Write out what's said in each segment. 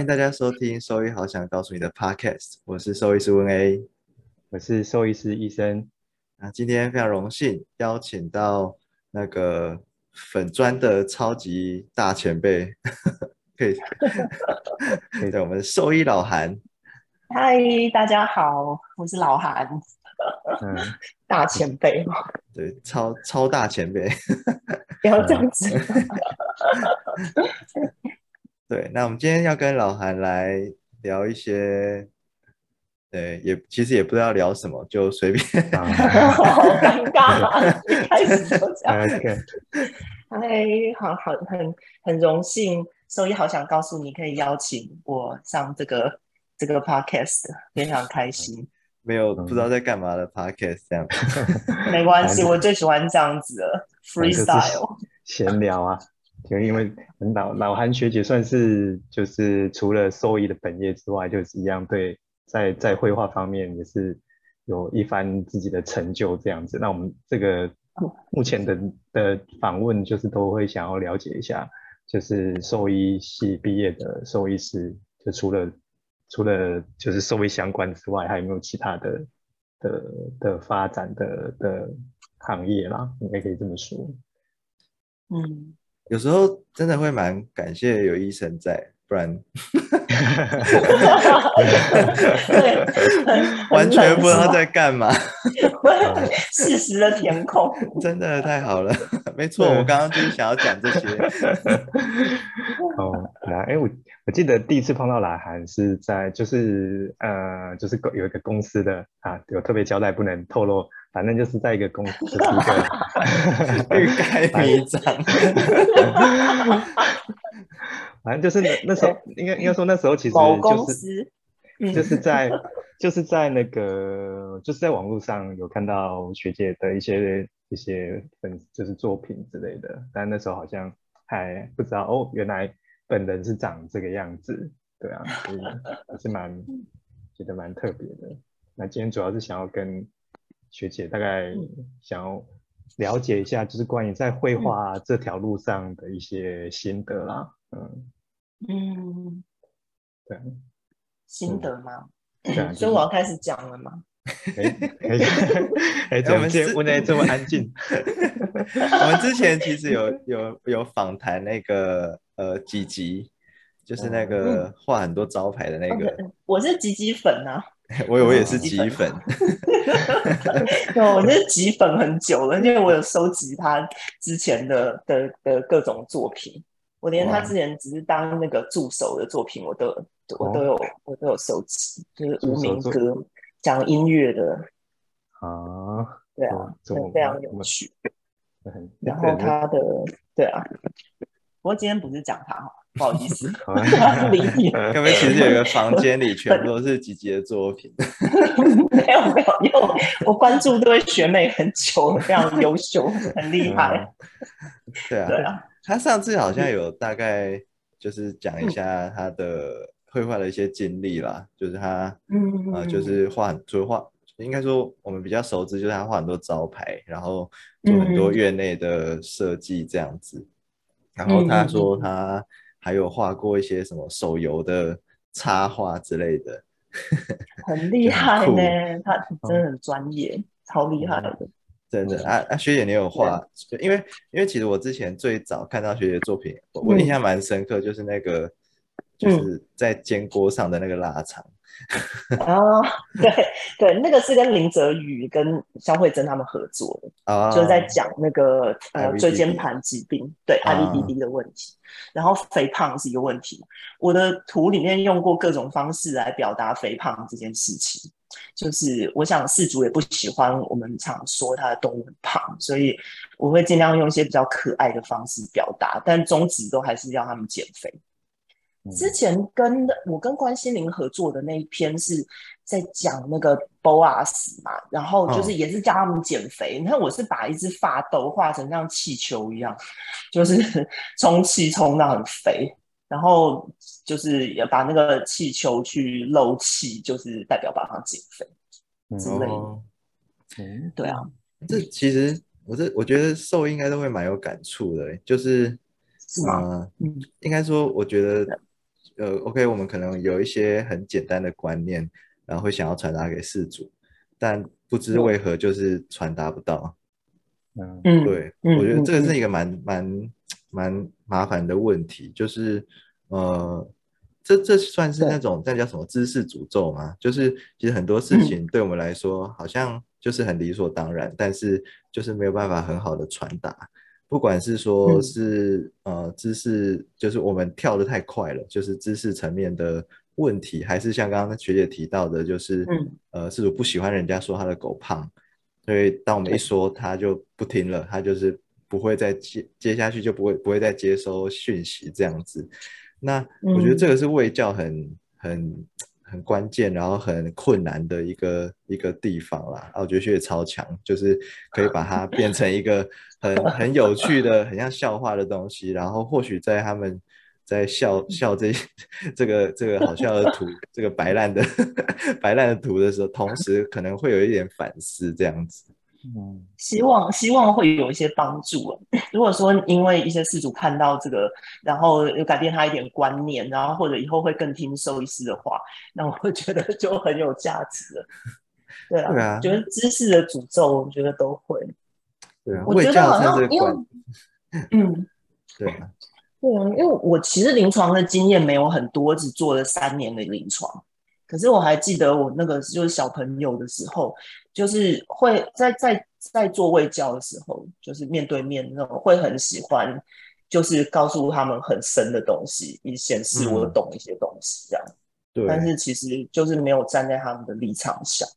欢迎大家收听兽医好想告诉你的 Podcast，我是兽医师温 A，我是兽医师医生。那今天非常荣幸邀请到那个粉砖的超级大前辈，可以，对，我们兽医老韩。嗨，大家好，我是老韩，嗯，大前辈嘛，对，超超大前辈，不要这样子。对，那我们今天要跟老韩来聊一些，对，也其实也不知道聊什么，就随便。好尴尬，一开始就这样。嗨，好好，很很荣幸，所以好想告诉你，可以邀请我上这个这个 podcast，非常开心。没有不知道在干嘛的 podcast 这样。没关系，我最喜欢这样子的 freestyle，闲聊啊。就因为老老韩学姐算是就是除了兽医的本业之外，就是一样对在在绘画方面也是有一番自己的成就这样子。那我们这个目前的的访问就是都会想要了解一下，就是兽医系毕业的兽医师，就除了除了就是兽医相关之外，还有没有其他的的的发展的的行业啦？应该可以这么说。嗯。有时候真的会蛮感谢有医生在，不然完全不知道在干嘛。事实的填空，真的太好了。没错，我刚刚就是想要讲这些。哦，来哎，我我记得第一次碰到老韩是在就是呃就是有一个公司的啊，有特别交代不能透露。反正就是在一个公司，一个欲盖弥彰。反正就是那那时候，应该应该说那时候其实就是就是在就是在那个就是在网络上有看到学姐的一些一些粉就是作品之类的，但那时候好像还不知道哦，原来本人是长这个样子，对啊，所以还是蛮觉得蛮特别的。那今天主要是想要跟。学姐大概想要了解一下，就是关于在绘画这条路上的一些心得啦。嗯嗯，对，心得吗？对，所以我要开始讲了吗？哎 哎，怎么今天问的这么安静？我们之前其实有有有访谈那个呃吉吉，就是那个画很多招牌的那个。我是吉吉粉啊。我我也是吉粉，我是吉粉很久了，因为我有收集他之前的的的各种作品，我连他之前只是当那个助手的作品，我都我都有我都有收集，就是无名歌讲音乐的啊，对啊，非常有趣。然后他的对啊，不过今天不是讲他哈。不好意思，理解。刚刚其实有一个房间里全部都是吉吉的作品。没有没有，因为我关注这位学妹很久，非常优秀，很厉害。对啊，对啊。他上次好像有大概就是讲一下他的绘画的一些经历啦，就是他嗯啊，就是画很多画，应该说我们比较熟知，就是他画很多招牌，然后做很多院内的设计这样子。然后他说他。还有画过一些什么手游的插画之类的，很厉害呢。他真的很专业，超厉害的。真的啊啊，学姐你有画？因为因为其实我之前最早看到学姐作品，我印象蛮深刻，就是那个就是在煎锅上的那个腊肠。哦，对对，那个是跟林泽宇跟肖慧珍他们合作的，啊就是在讲那个呃椎间盘疾病，对 IBD 的问题，然后肥胖是一个问题。我的图里面用过各种方式来表达肥胖这件事情，就是我想事主也不喜欢我们常说他的动物很胖，所以我会尽量用一些比较可爱的方式表达，但宗旨都还是要他们减肥。之前跟我跟关心凌合作的那一篇是在讲那个 BOAS 嘛，然后就是也是教他们减肥。你看我是把一只发豆画成像气球一样，就是 充气充到很肥，然后就是也把那个气球去漏气，就是代表把它减肥之类的。嗯，对啊，这其实我这我觉得瘦应该都会蛮有感触的，就是是吗？嗯，应该说我觉得。呃，OK，我们可能有一些很简单的观念，然后会想要传达给事主，但不知为何就是传达不到。嗯，对，我觉得这个是一个蛮蛮蛮麻烦的问题，就是呃，这这算是那种那叫什么知识诅咒吗？就是其实很多事情对我们来说好像就是很理所当然，但是就是没有办法很好的传达。不管是说是呃知识，就是我们跳的太快了，就是知识层面的问题，还是像刚刚学姐提到的，就是呃，是主不喜欢人家说他的狗胖，所以当我们一说，他就不听了，他就是不会再接接下去，就不会不会再接收讯息这样子。那我觉得这个是卫教很很。很关键，然后很困难的一个一个地方啦。啊，我觉得学姐超强，就是可以把它变成一个很很有趣的、很像笑话的东西。然后或许在他们在笑笑这这个这个好笑的图，这个白烂的 白烂的图的时候，同时可能会有一点反思这样子。嗯，希望希望会有一些帮助。如果说因为一些事主看到这个，然后有改变他一点观念，然后或者以后会更听兽医师的话，那我会觉得就很有价值了。对啊，觉得知识的诅咒，我觉得都会。对啊，我觉得好像因为，嗯，对啊，对啊，因为我其实临床的经验没有很多，只做了三年的临床。可是我还记得我那个就是小朋友的时候，就是会在在在做卫教的时候，就是面对面那种会很喜欢，就是告诉他们很深的东西，以显示我懂一些东西这样。对。但是其实就是没有站在他们的立场想。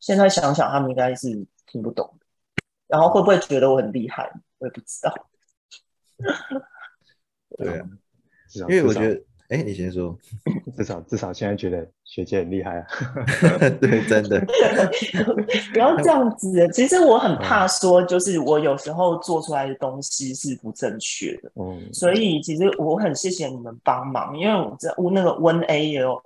现在想想，他们应该是听不懂的。然后会不会觉得我很厉害？我也不知道。对啊，因为我觉得。哎，你先说。至少至少现在觉得学姐很厉害啊。对，真的。不要这样子。其实我很怕说，就是我有时候做出来的东西是不正确的。嗯。所以其实我很谢谢你们帮忙，因为我这那个温 A 也有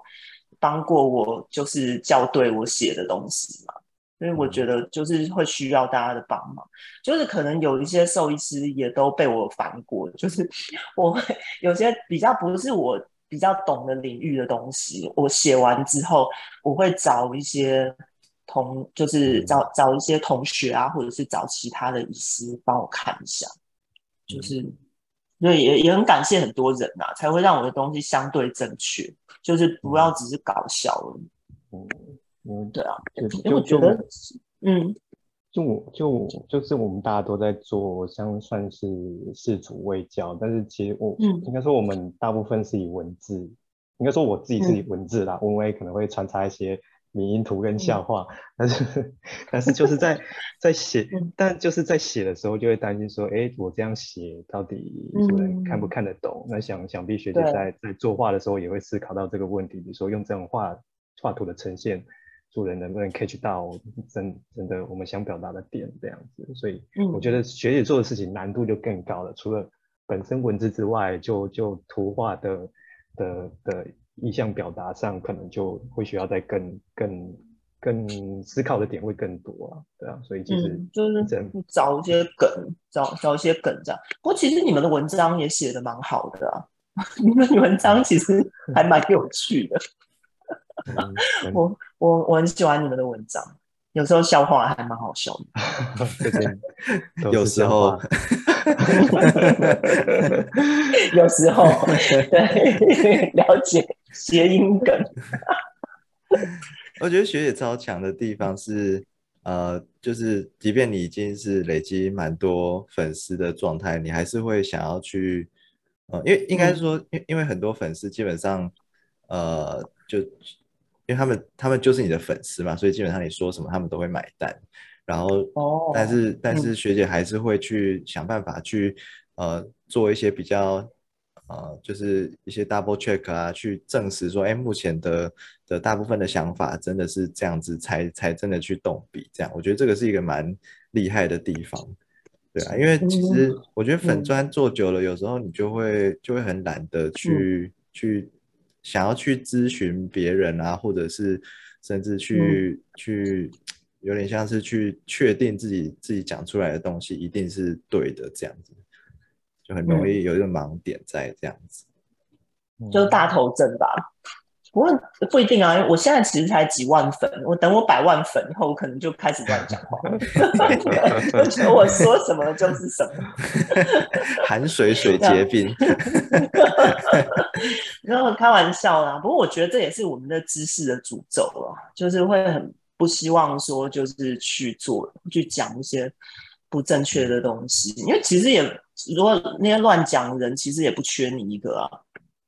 帮过我，就是校对我写的东西嘛。所以我觉得就是会需要大家的帮忙，就是可能有一些兽医师也都被我烦过，就是我会有些比较不是我。比较懂的领域的东西，我写完之后，我会找一些同，就是找找一些同学啊，或者是找其他的医师帮我看一下，就是，对，也也很感谢很多人呐，才会让我的东西相对正确，就是不要只是搞笑而已。嗯嗯，对啊，因为我觉得，嗯。就我就就是我们大家都在做，像算是事主卫教，但是其实我应该说我们大部分是以文字，应该说我自己是以文字啦，文威可能会穿插一些迷音图跟笑话，但是但是就是在 在写，但就是在写的时候就会担心说，哎，我这样写到底有人看不看得懂？那想想必学姐在在作画的时候也会思考到这个问题，比如说用这种画画图的呈现。做人能不能 catch 到真真的我们想表达的点这样子，所以我觉得学姐做的事情难度就更高了。除了本身文字之外，就就图画的的的意向表达上，可能就会需要再更更更思考的点会更多啊，对啊。所以其实就是找一些梗，找找一些梗这样。不过其实你们的文章也写的蛮好的啊，你们文章其实还蛮有趣的。我我我很喜欢你们的文章，有时候笑话还蛮好笑的。有时候，有时候，对，了解谐音梗。我觉得学姐超强的地方是，呃，就是即便你已经是累积蛮多粉丝的状态，你还是会想要去，呃，因为应该说，因因为很多粉丝基本上，呃，就。因为他们他们就是你的粉丝嘛，所以基本上你说什么他们都会买单。然后，哦，但是但是学姐还是会去想办法去呃做一些比较呃就是一些 double check 啊，去证实说，哎，目前的的大部分的想法真的是这样子，才才真的去动笔这样。我觉得这个是一个蛮厉害的地方，对啊，因为其实我觉得粉砖做久了，有时候你就会就会很懒得去去。想要去咨询别人啊，或者是甚至去去，有点像是去确定自己自己讲出来的东西一定是对的，这样子就很容易有一个盲点在这样子。就是大头症吧。不过不一定啊，我现在其实才几万粉，我等我百万粉以后，我可能就开始乱讲话，我觉得我说什么就是什么，含水水结冰，然后开玩笑啦。不过我觉得这也是我们的知识的诅咒了，就是会很不希望说就是去做去讲一些不正确的东西，因为其实也如果那些乱讲人，其实也不缺你一个啊。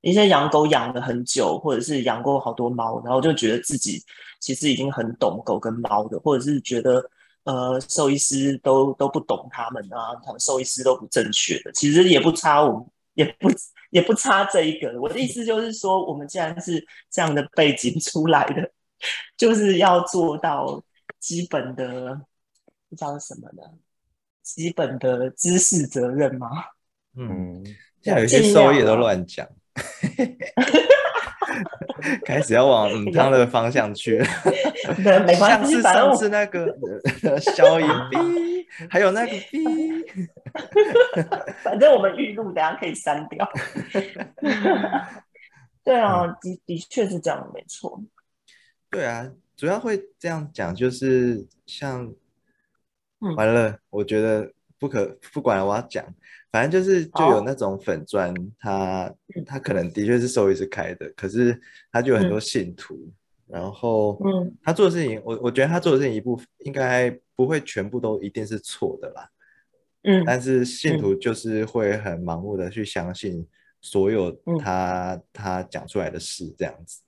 一些养狗养了很久，或者是养过好多猫，然后就觉得自己其实已经很懂狗跟猫的，或者是觉得呃兽医师都都不懂他们啊，他们兽医师都不正确的，其实也不差我们，也不也不差这一个。我的意思就是说，我们既然是这样的背景 出来的，就是要做到基本的不知道什么呢？基本的知识责任吗？嗯，像有些兽医都乱讲。开始要往嗯汤的方向去了，像是上次那个消音 B，还有那个 B，反正我们预录，等下可以删掉。对啊，的的确是这样，没错。对啊，主要会这样讲，就是像完了，我觉得不可不管了，我要讲。反正就是就有那种粉砖，他他可能的确是收益是开的，可是他就有很多信徒，然后嗯，他做的事情，我我觉得他做的事情一部分应该不会全部都一定是错的啦，嗯，但是信徒就是会很盲目的去相信所有他他讲出来的事这样子，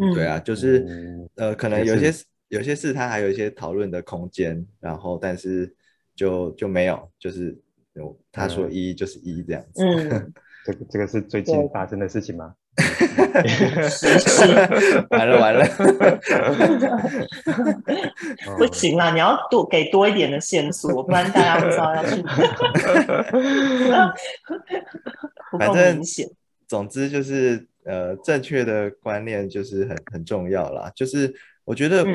嗯，对啊，就是呃，可能有些有些事他还有一些讨论的空间，然后但是就就没有就是有。他说一就是一这样子，嗯，这个这个是最近发生的事情吗？完了 完了，不行啦，你要多给多一点的线索，不然大家不知道要去。反正总之就是呃，正确的观念就是很很重要啦。就是我觉得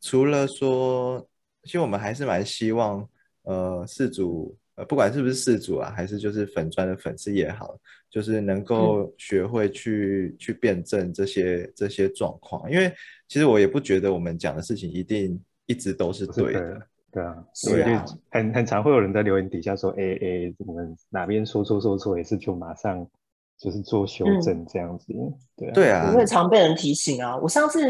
除了说，其实我们还是蛮希望呃，事主。呃，不管是不是事主啊，还是就是粉砖的粉丝也好，就是能够学会去去辩证这些这些状况，因为其实我也不觉得我们讲的事情一定一直都是对的，对啊，所以就很很常会有人在留言底下说，哎哎，我们哪边说错说错，也是就马上就是做修正这样子，对对啊，我也常被人提醒啊，我上次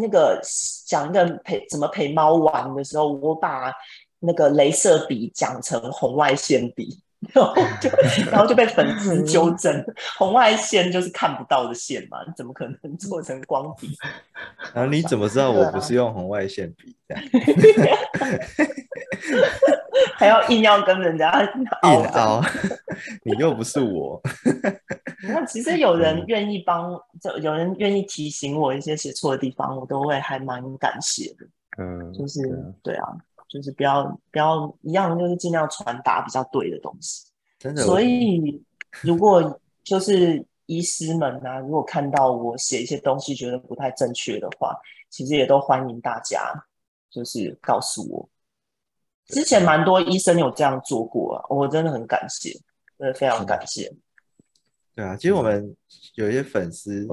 那个讲一个陪怎么陪猫玩的时候，我把。那个镭射笔讲成红外线笔，然后就 然后就被粉丝纠正，红外线就是看不到的线嘛，怎么可能做成光笔？然后你怎么知道我不是用红外线笔？还要硬要跟人家硬凹，你又不是我。那其实有人愿意帮，就有人愿意提醒我一些写错的地方，我都会还蛮感谢的。嗯，就是对啊。就是不要不要一样，就是尽量传达比较对的东西。真的。所以如果就是医师们啊，如果看到我写一些东西觉得不太正确的话，其实也都欢迎大家就是告诉我。之前蛮多医生有这样做过啊，我真的很感谢，真的非常感谢。对啊，其实我们有一些粉丝，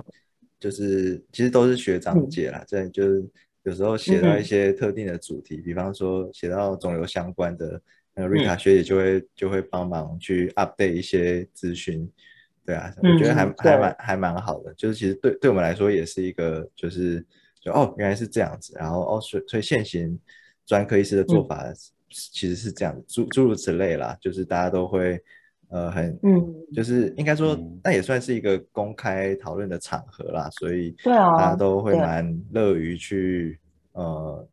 就是其实都是学长姐啦，这就是。有时候写到一些特定的主题，比方说写到肿瘤相关的，那瑞卡学姐就会就会帮忙去 update 一些资讯，对啊，我觉得还还蛮还蛮好的，就是其实对对我们来说也是一个就是就哦原来是这样子，然后哦所所以现行专科医师的做法其实是这样诸诸如此类啦，就是大家都会。呃，很，嗯，就是应该说，那也算是一个公开讨论的场合啦，所以对啊，大家都会蛮乐于去，呃，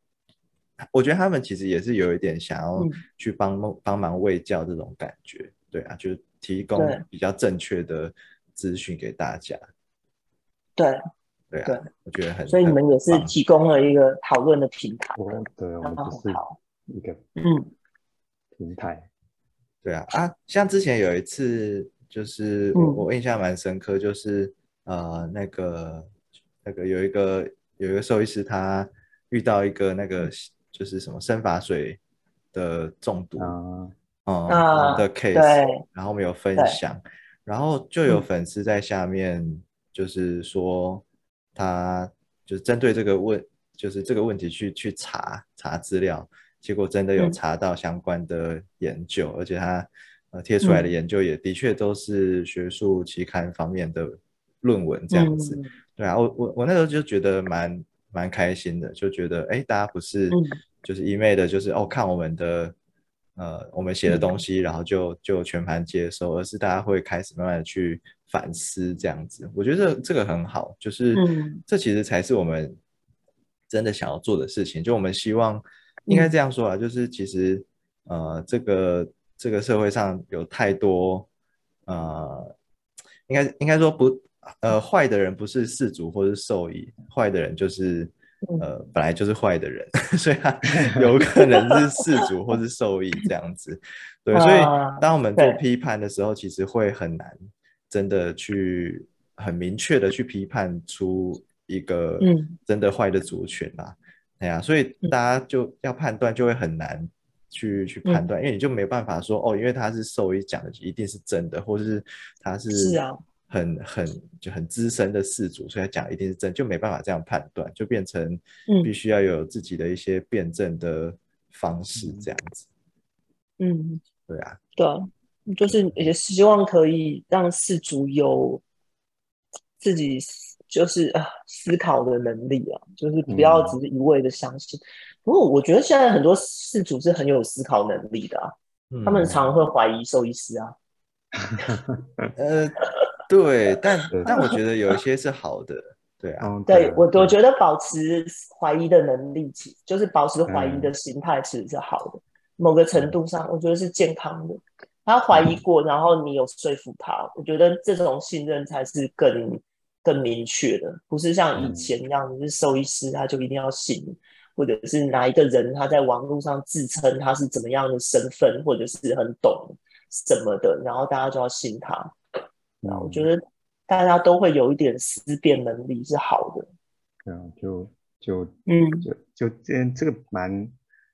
我觉得他们其实也是有一点想要去帮忙帮忙喂教这种感觉，对啊，就是提供比较正确的资讯给大家，对，对啊，我觉得很，所以你们也是提供了一个讨论的平台，对，我们只是一个嗯。平台。对啊啊，像之前有一次，就是我我印象蛮深刻，就是呃那个那个有一个有一个兽医师，他遇到一个那个就是什么生发水的中毒，嗯的 case，然后我们有分享，然后就有粉丝在下面就是说，他就是针对这个问，就是这个问题去去查查资料，结果真的有查到相关的研究，而且他呃贴出来的研究也的确都是学术期刊方面的论文这样子。对啊，我我我那时候就觉得蛮蛮开心的，就觉得哎，大家不是就是一昧的，就是哦看我们的。呃，我们写的东西，然后就就全盘接受，而是大家会开始慢慢的去反思这样子。我觉得这个很好，就是这其实才是我们真的想要做的事情。就我们希望应该这样说啊，就是其实呃，这个这个社会上有太多呃，应该应该说不呃，坏的人不是世主或是受益，坏的人就是。呃，本来就是坏的人，所以他有可能是事主或是受益这样子。对，所以当我们做批判的时候，其实会很难真的去很明确的去批判出一个真的坏的族群啦。哎呀，所以大家就要判断就会很难去去判断，因为你就没办法说哦，因为他是兽医讲的一定是真的，或者是他是是啊。很很就很资深的事主，所以他讲一定是真，就没办法这样判断，就变成必须要有自己的一些辩证的方式，这样子。嗯，对啊，对啊，就是也希望可以让事主有自己就是啊思考的能力啊，就是不要只是一味的相信。不过我觉得现在很多事主是很有思考能力的啊，他们常会怀疑兽医师啊。呃。对，但但我觉得有一些是好的，对啊，对我我觉得保持怀疑的能力，其就是保持怀疑的心态，其实是好的。某个程度上，我觉得是健康的。他怀疑过，然后你有说服他，我觉得这种信任才是更更明确的，不是像以前一样，你是兽医师，他就一定要信，或者是哪一个人他在网络上自称他是怎么样的身份，或者是很懂什么的，然后大家就要信他。那我觉得大家都会有一点思辨能力是好的。嗯，就就嗯，就就这这个蛮，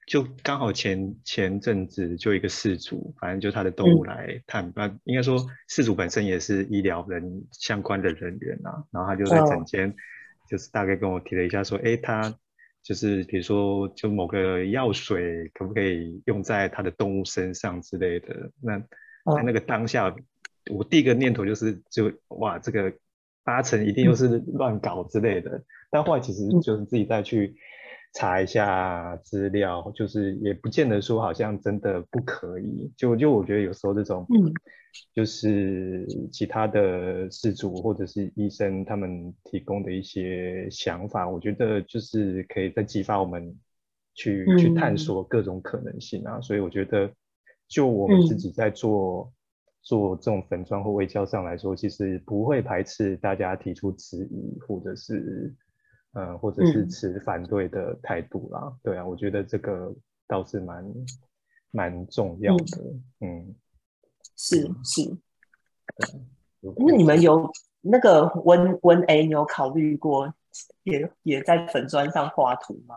就刚好前前阵子就一个事主，反正就他的动物来探，那应该说事主本身也是医疗人相关的人员啊，然后他就在诊间，就是大概跟我提了一下，说，哎，他就是比如说就某个药水可不可以用在他的动物身上之类的，那在那个当下。我第一个念头就是，就哇，这个八成一定又是乱搞之类的。但后来其实就是自己再去查一下资料，就是也不见得说好像真的不可以。就就我觉得有时候这种，嗯，就是其他的事主或者是医生他们提供的一些想法，我觉得就是可以再激发我们去去探索各种可能性啊。所以我觉得，就我们自己在做。做这种粉砖或微教上来说，其实不会排斥大家提出质疑，或者是，呃，或者是持反对的态度啦。对啊，我觉得这个倒是蛮蛮重要的。嗯，是是。那你们有那个温温 A，你有考虑过也也在粉砖上画图吗？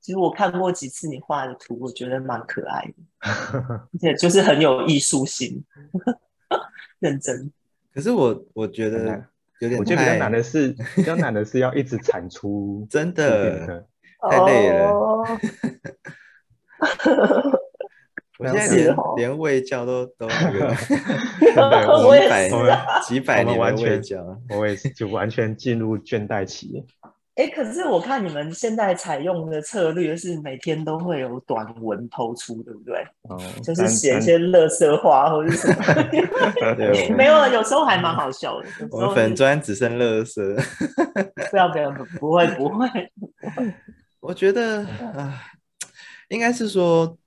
其实我看过几次你画的图，我觉得蛮可爱的，而且就是很有艺术性，认真。可是我我觉得有点，我觉得比较难的是，比较难的是要一直产出，真的太累了。我现在连连喂教都都那个 几百几百年完全教，我也是就完全进入倦怠期。哎，可是我看你们现在采用的策略是每天都会有短文投出，对不对？哦，就是写一些乐色话或者什么。没有，有时候还蛮好笑的。我们粉砖只剩乐色。不要不要，不会不会。我觉得啊，应该是说，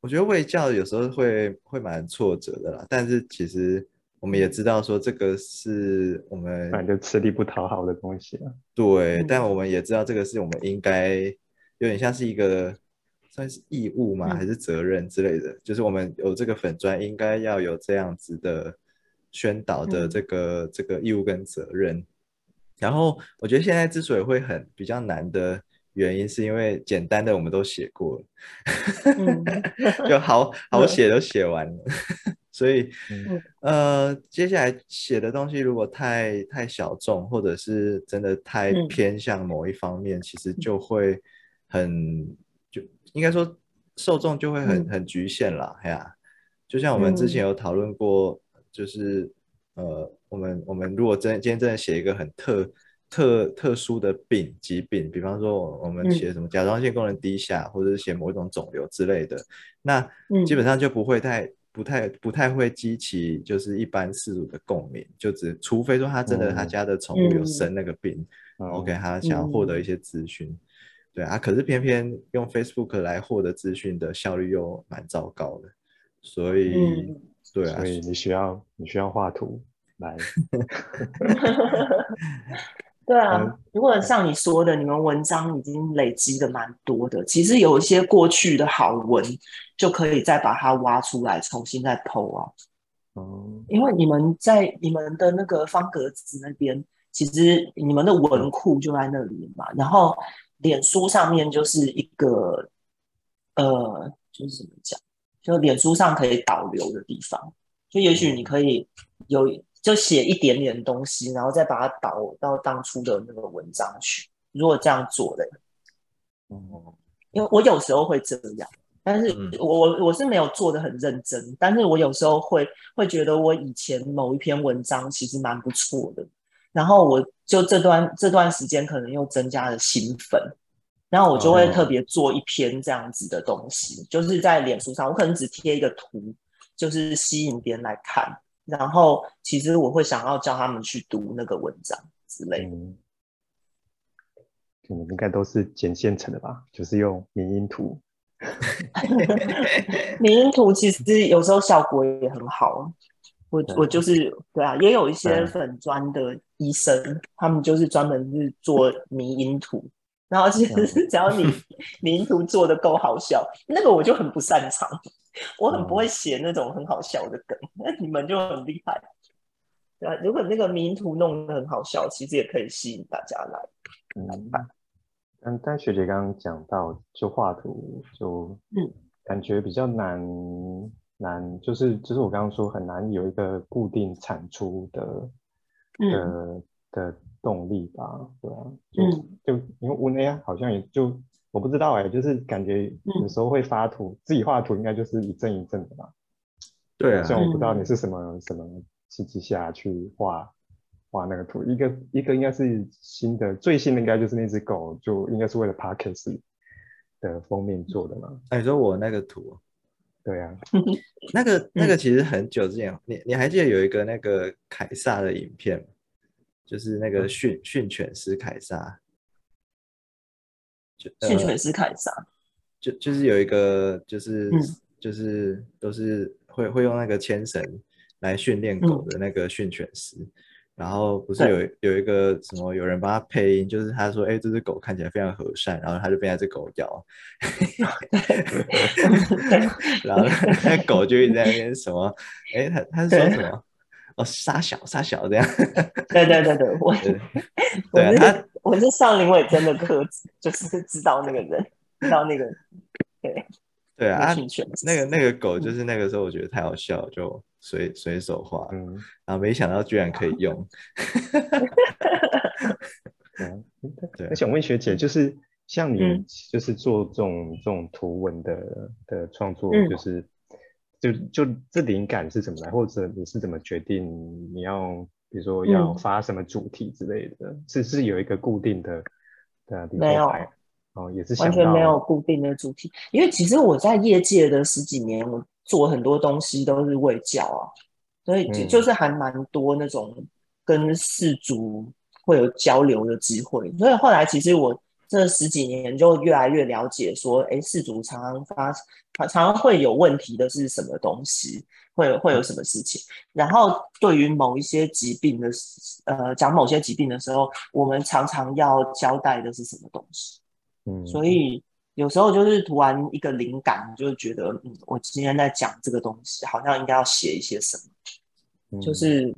我觉得喂教有时候会会蛮挫折的啦，但是其实。我们也知道说这个是我们反正吃力不讨好的东西啊。对，但我们也知道这个是我们应该有点像是一个算是义务嘛，还是责任之类的。就是我们有这个粉砖，应该要有这样子的宣导的这个这个义务跟责任。然后我觉得现在之所以会很比较难的原因是因为简单的我们都写过了，就好 好写都写完了，所以呃，接下来写的东西如果太太小众，或者是真的太偏向某一方面，其实就会很就应该说受众就会很很局限了，哎呀，就像我们之前有讨论过，就是呃，我们我们如果真今天真的写一个很特。特特殊的病疾病，比方说我们写什么甲状腺功能低下，或者是写某一种肿瘤之类的，那基本上就不会太不太不太会激起就是一般事主的共鸣，就只除非说他真的他家的宠物有生那个病，OK，他想要获得一些资讯，对啊，可是偏偏用 Facebook 来获得资讯的效率又蛮糟糕的，所以对啊，所以你需要你需要画图来。对啊，如果像你说的，你们文章已经累积的蛮多的，其实有一些过去的好文，就可以再把它挖出来，重新再剖啊。哦，因为你们在你们的那个方格子那边，其实你们的文库就在那里嘛。然后脸书上面就是一个，呃，就是怎么讲，就脸书上可以导流的地方，就也许你可以有。就写一点点东西，然后再把它导到当初的那个文章去。如果这样做的，哦，因为我有时候会这样，但是我我我是没有做的很认真，但是我有时候会会觉得我以前某一篇文章其实蛮不错的，然后我就这段这段时间可能又增加了新粉，然后我就会特别做一篇这样子的东西，就是在脸书上，我可能只贴一个图，就是吸引别人来看。然后，其实我会想要叫他们去读那个文章之类的。嗯，应该都是剪现成的吧？就是用民音图。民音图其实有时候效果也很好。我我就是对啊，也有一些粉专的医生，他们就是专门是做民音图。然后其实只要你民音图做的够好笑，那个我就很不擅长。我很不会写那种很好笑的梗，那你们就很厉害，对啊，如果那个名图弄得很好笑，其实也可以吸引大家来。嗯，但但学姐刚刚讲到，就画图就嗯，感觉比较难难，就是就是我刚刚说很难有一个固定产出的的的动力吧，对啊，就就因为我那样好像也就。我不知道哎，就是感觉有时候会发图，自己画图应该就是一阵一阵的吧。对啊，虽然我不知道你是什么什么契机下去画画那个图，一个一个应该是新的，最新的应该就是那只狗，就应该是为了 Parkes 的封面做的嘛。哎，你说我那个图？对啊，那个那个其实很久之前，你你还记得有一个那个凯撒的影片就是那个训训犬师凯撒。训犬师凯撒，就就是有一个，就是就是都是会会用那个牵绳来训练狗的那个训犬师，然后不是有有一个什么有人帮他配音，就是他说，哎，这只狗看起来非常和善，然后他就被那只狗咬 然后那狗就一直在那边什么，哎，他他是说什么？哦，杀小杀小这样，对对对对，我对。他。我是上林伟真的课，就是知道那个人，知道那个，对 对啊，那个那个狗就是那个时候我觉得太好笑，就随随手画，嗯，然后没想到居然可以用，嗯，对。想问学姐，就是像你就是做这种这种图文的的创作，就是就就这灵感是怎么来，或者你是怎么决定你要？比如说要发什么主题之类的，是是有一个固定的，对啊，没有哦，也是完全没有固定的主题，因为其实我在业界的十几年，我做很多东西都是为教啊，所以就就是还蛮多那种跟氏族会有交流的机会，所以后来其实我。这十几年就越来越了解，说，哎，氏族常常发，常常会有问题的是什么东西，会会有什么事情。然后对于某一些疾病的，呃，讲某些疾病的时候，我们常常要交代的是什么东西。嗯，所以有时候就是突然一个灵感，就觉得，嗯，我今天在讲这个东西，好像应该要写一些什么，就是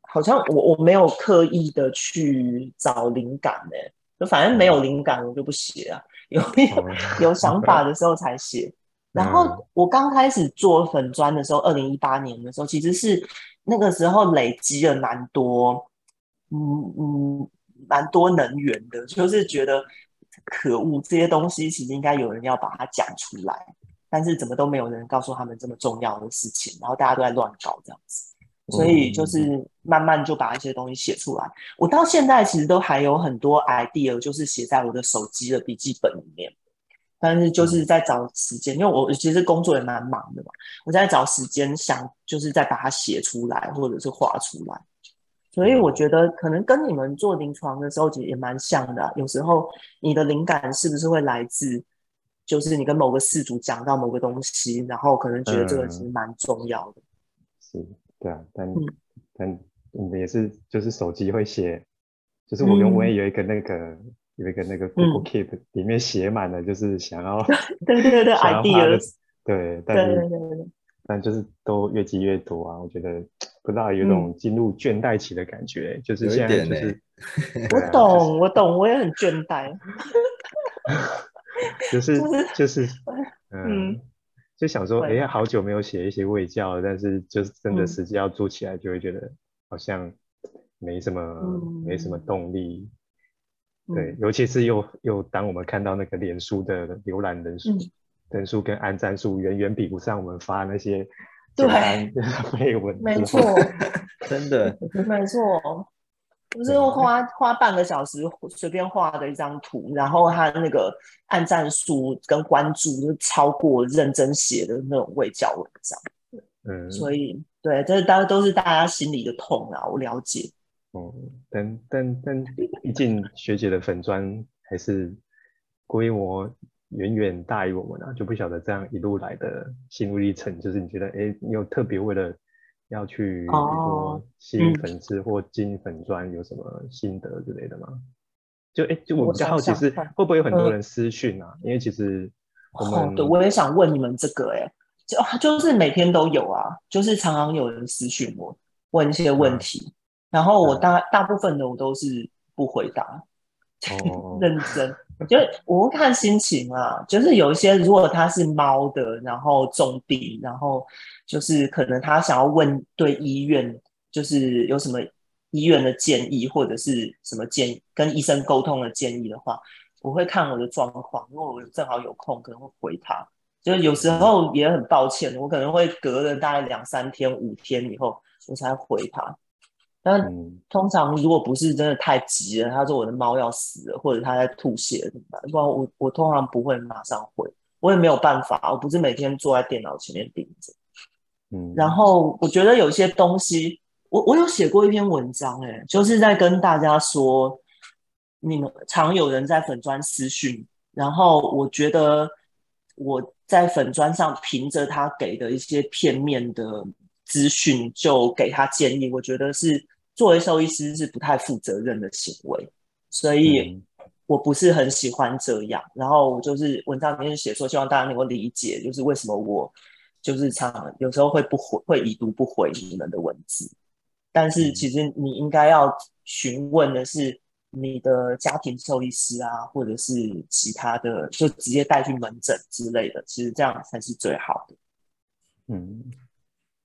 好像我我没有刻意的去找灵感呢。就反正没有灵感我就不写啊，有有有想法的时候才写。然后我刚开始做粉砖的时候，二零一八年的时候，其实是那个时候累积了蛮多，嗯嗯，蛮多能源的，就是觉得可恶，这些东西其实应该有人要把它讲出来，但是怎么都没有人告诉他们这么重要的事情，然后大家都在乱搞这样子，所以就是慢慢就把一些东西写出来。我到现在其实都还有很多 idea，就是写在我的手机的笔记本里面。但是就是在找时间，因为我其实工作也蛮忙的嘛，我在找时间想，就是再把它写出来或者是画出来。所以我觉得可能跟你们做临床的时候其实也蛮像的。有时候你的灵感是不是会来自，就是你跟某个事主讲到某个东西，然后可能觉得这个其实蛮重要的。是，对啊，但但也是就是手机会写，就是我跟我也有一个那个。有一个那个 Google Keep 里面写满了，就是想要 对对对 idea，对，但是但就是都越积越多啊！我觉得不知道有种进入倦怠期的感觉，就是现在就是我懂我懂，我也很倦怠，就是就是嗯，就想说哎，好久没有写一些卫教，但是就是真的实际要做起来，就会觉得好像没什么没什么动力。对，尤其是又又当我们看到那个脸书的浏览人数、人数跟按赞数远远比不上我们发那些对绯闻，没错，真的没错，就是花花半个小时随便画的一张图，然后他那个按赞数跟关注就超过认真写的那种未教文章，嗯，所以对，这大家都是大家心里的痛啊，我了解。哦，但但但，毕竟学姐的粉砖还是规模远远大于我们啊，就不晓得这样一路来的心路历程，就是你觉得，哎，你有特别为了要去说吸引粉丝或进粉砖有什么心得之类的吗？就哎，就我比较好奇是会不会有很多人私讯啊？因为其实我们，对，我也想问你们这个，哎，就就是每天都有啊，就是常常有人私讯我问一些问题。然后我大大部分的我都是不回答，认真，我觉得我会看心情啊。就是有一些如果他是猫的，然后重病，然后就是可能他想要问对医院，就是有什么医院的建议或者是什么建跟医生沟通的建议的话，我会看我的状况，如果我正好有空，可能会回他。就有时候也很抱歉，我可能会隔了大概两三天、五天以后，我才回他。但通常如果不是真的太急了，他说我的猫要死了，或者他在吐血怎么办？不然我我通常不会马上回，我也没有办法，我不是每天坐在电脑前面盯着。嗯，然后我觉得有些东西，我我有写过一篇文章，哎，就是在跟大家说，你们常有人在粉砖私讯，然后我觉得我在粉砖上凭着他给的一些片面的资讯就给他建议，我觉得是。作为兽医师是不太负责任的行为，所以我不是很喜欢这样。然后我就是文章里面写说，希望大家能够理解，就是为什么我就是常有时候会不回，会已读不回你们的文字。但是其实你应该要询问的是你的家庭兽医师啊，或者是其他的，就直接带去门诊之类的。其实这样才是最好的。嗯，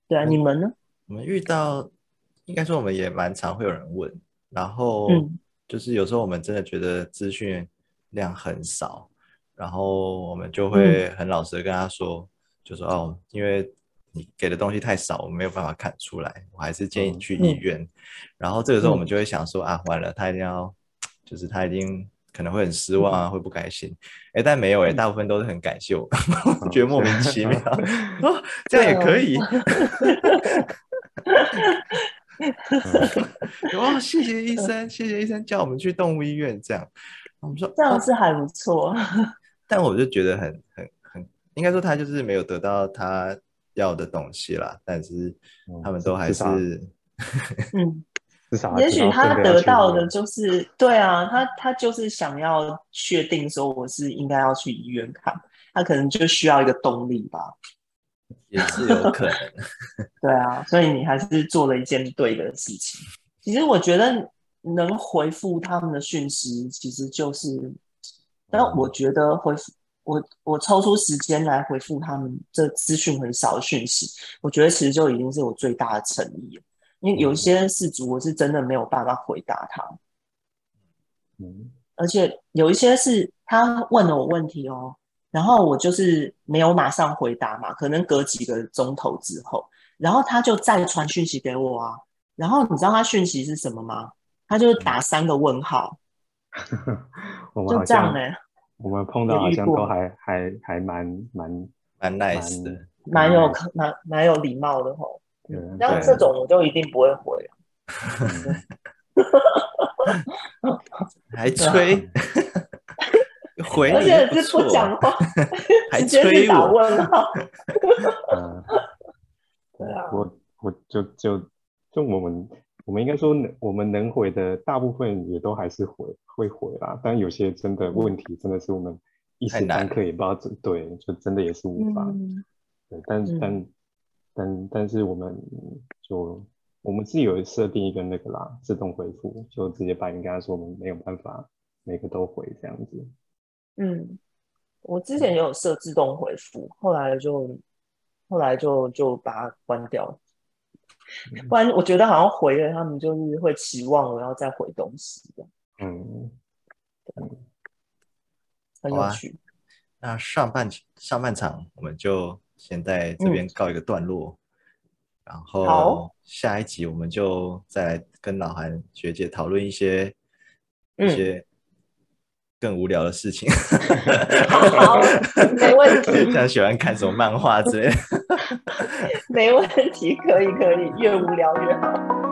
对啊，你们呢？我们遇到。应该说我们也蛮常会有人问，然后就是有时候我们真的觉得资讯量很少，然后我们就会很老实的跟他说，就说哦，因为你给的东西太少，我没有办法看出来，我还是建议你去医院。然后这个时候我们就会想说啊，完了，他一定要，就是他一定可能会很失望啊，会不开心。哎，但没有哎，大部分都是很感谢我，觉得莫名其妙，哦，这样也可以。哇！谢谢医生，谢谢医生叫我们去动物医院，这样我们说这样是还不错。但我就觉得很很很，应该说他就是没有得到他要的东西啦。但是他们都还是嗯，也许他得到的就是对啊，他他就是想要确定说我是应该要去医院看，他可能就需要一个动力吧。也是有可能，对啊，所以你还是做了一件对的事情。其实我觉得能回复他们的讯息，其实就是，但我觉得回复我我抽出时间来回复他们这资讯很少的讯息，我觉得其实就已经是我最大的诚意了。因为有一些事主，我是真的没有办法回答他，嗯，而且有一些是他问了我问题哦，然后我就是没有马上回答嘛，可能隔几个钟头之后，然后他就再传讯息给我啊，然后你知道他讯息是什么吗？他就打三个问号，就这样呢。我们碰到好像都还还还蛮蛮蛮 nice 的，蛮有蛮蛮有礼貌的吼。像这种我就一定不会回，还催回，而且是不讲话，还催我问号。对啊，我我就就就我们。我们应该说能，我们能回的大部分也都还是回会回啦，但有些真的问题，真的是我们一时半刻也不知道怎对，就真的也是无法。对，但但但但是我们就我们是有设定一个那个啦，自动回复，就直接把你跟他说，我们没有办法每个都回这样子。嗯，我之前也有设自动回复，后来就后来就就把它关掉。不然我觉得好像回了，他们就是会期望我要再回东西的。嗯，很有趣。那上半上半场我们就先在这边告一个段落，然后下一集我们就再来跟老韩学姐讨论一些一些。更无聊的事情，好，没问题。像喜欢看什么漫画之类的，没问题，可以可以，越无聊越好。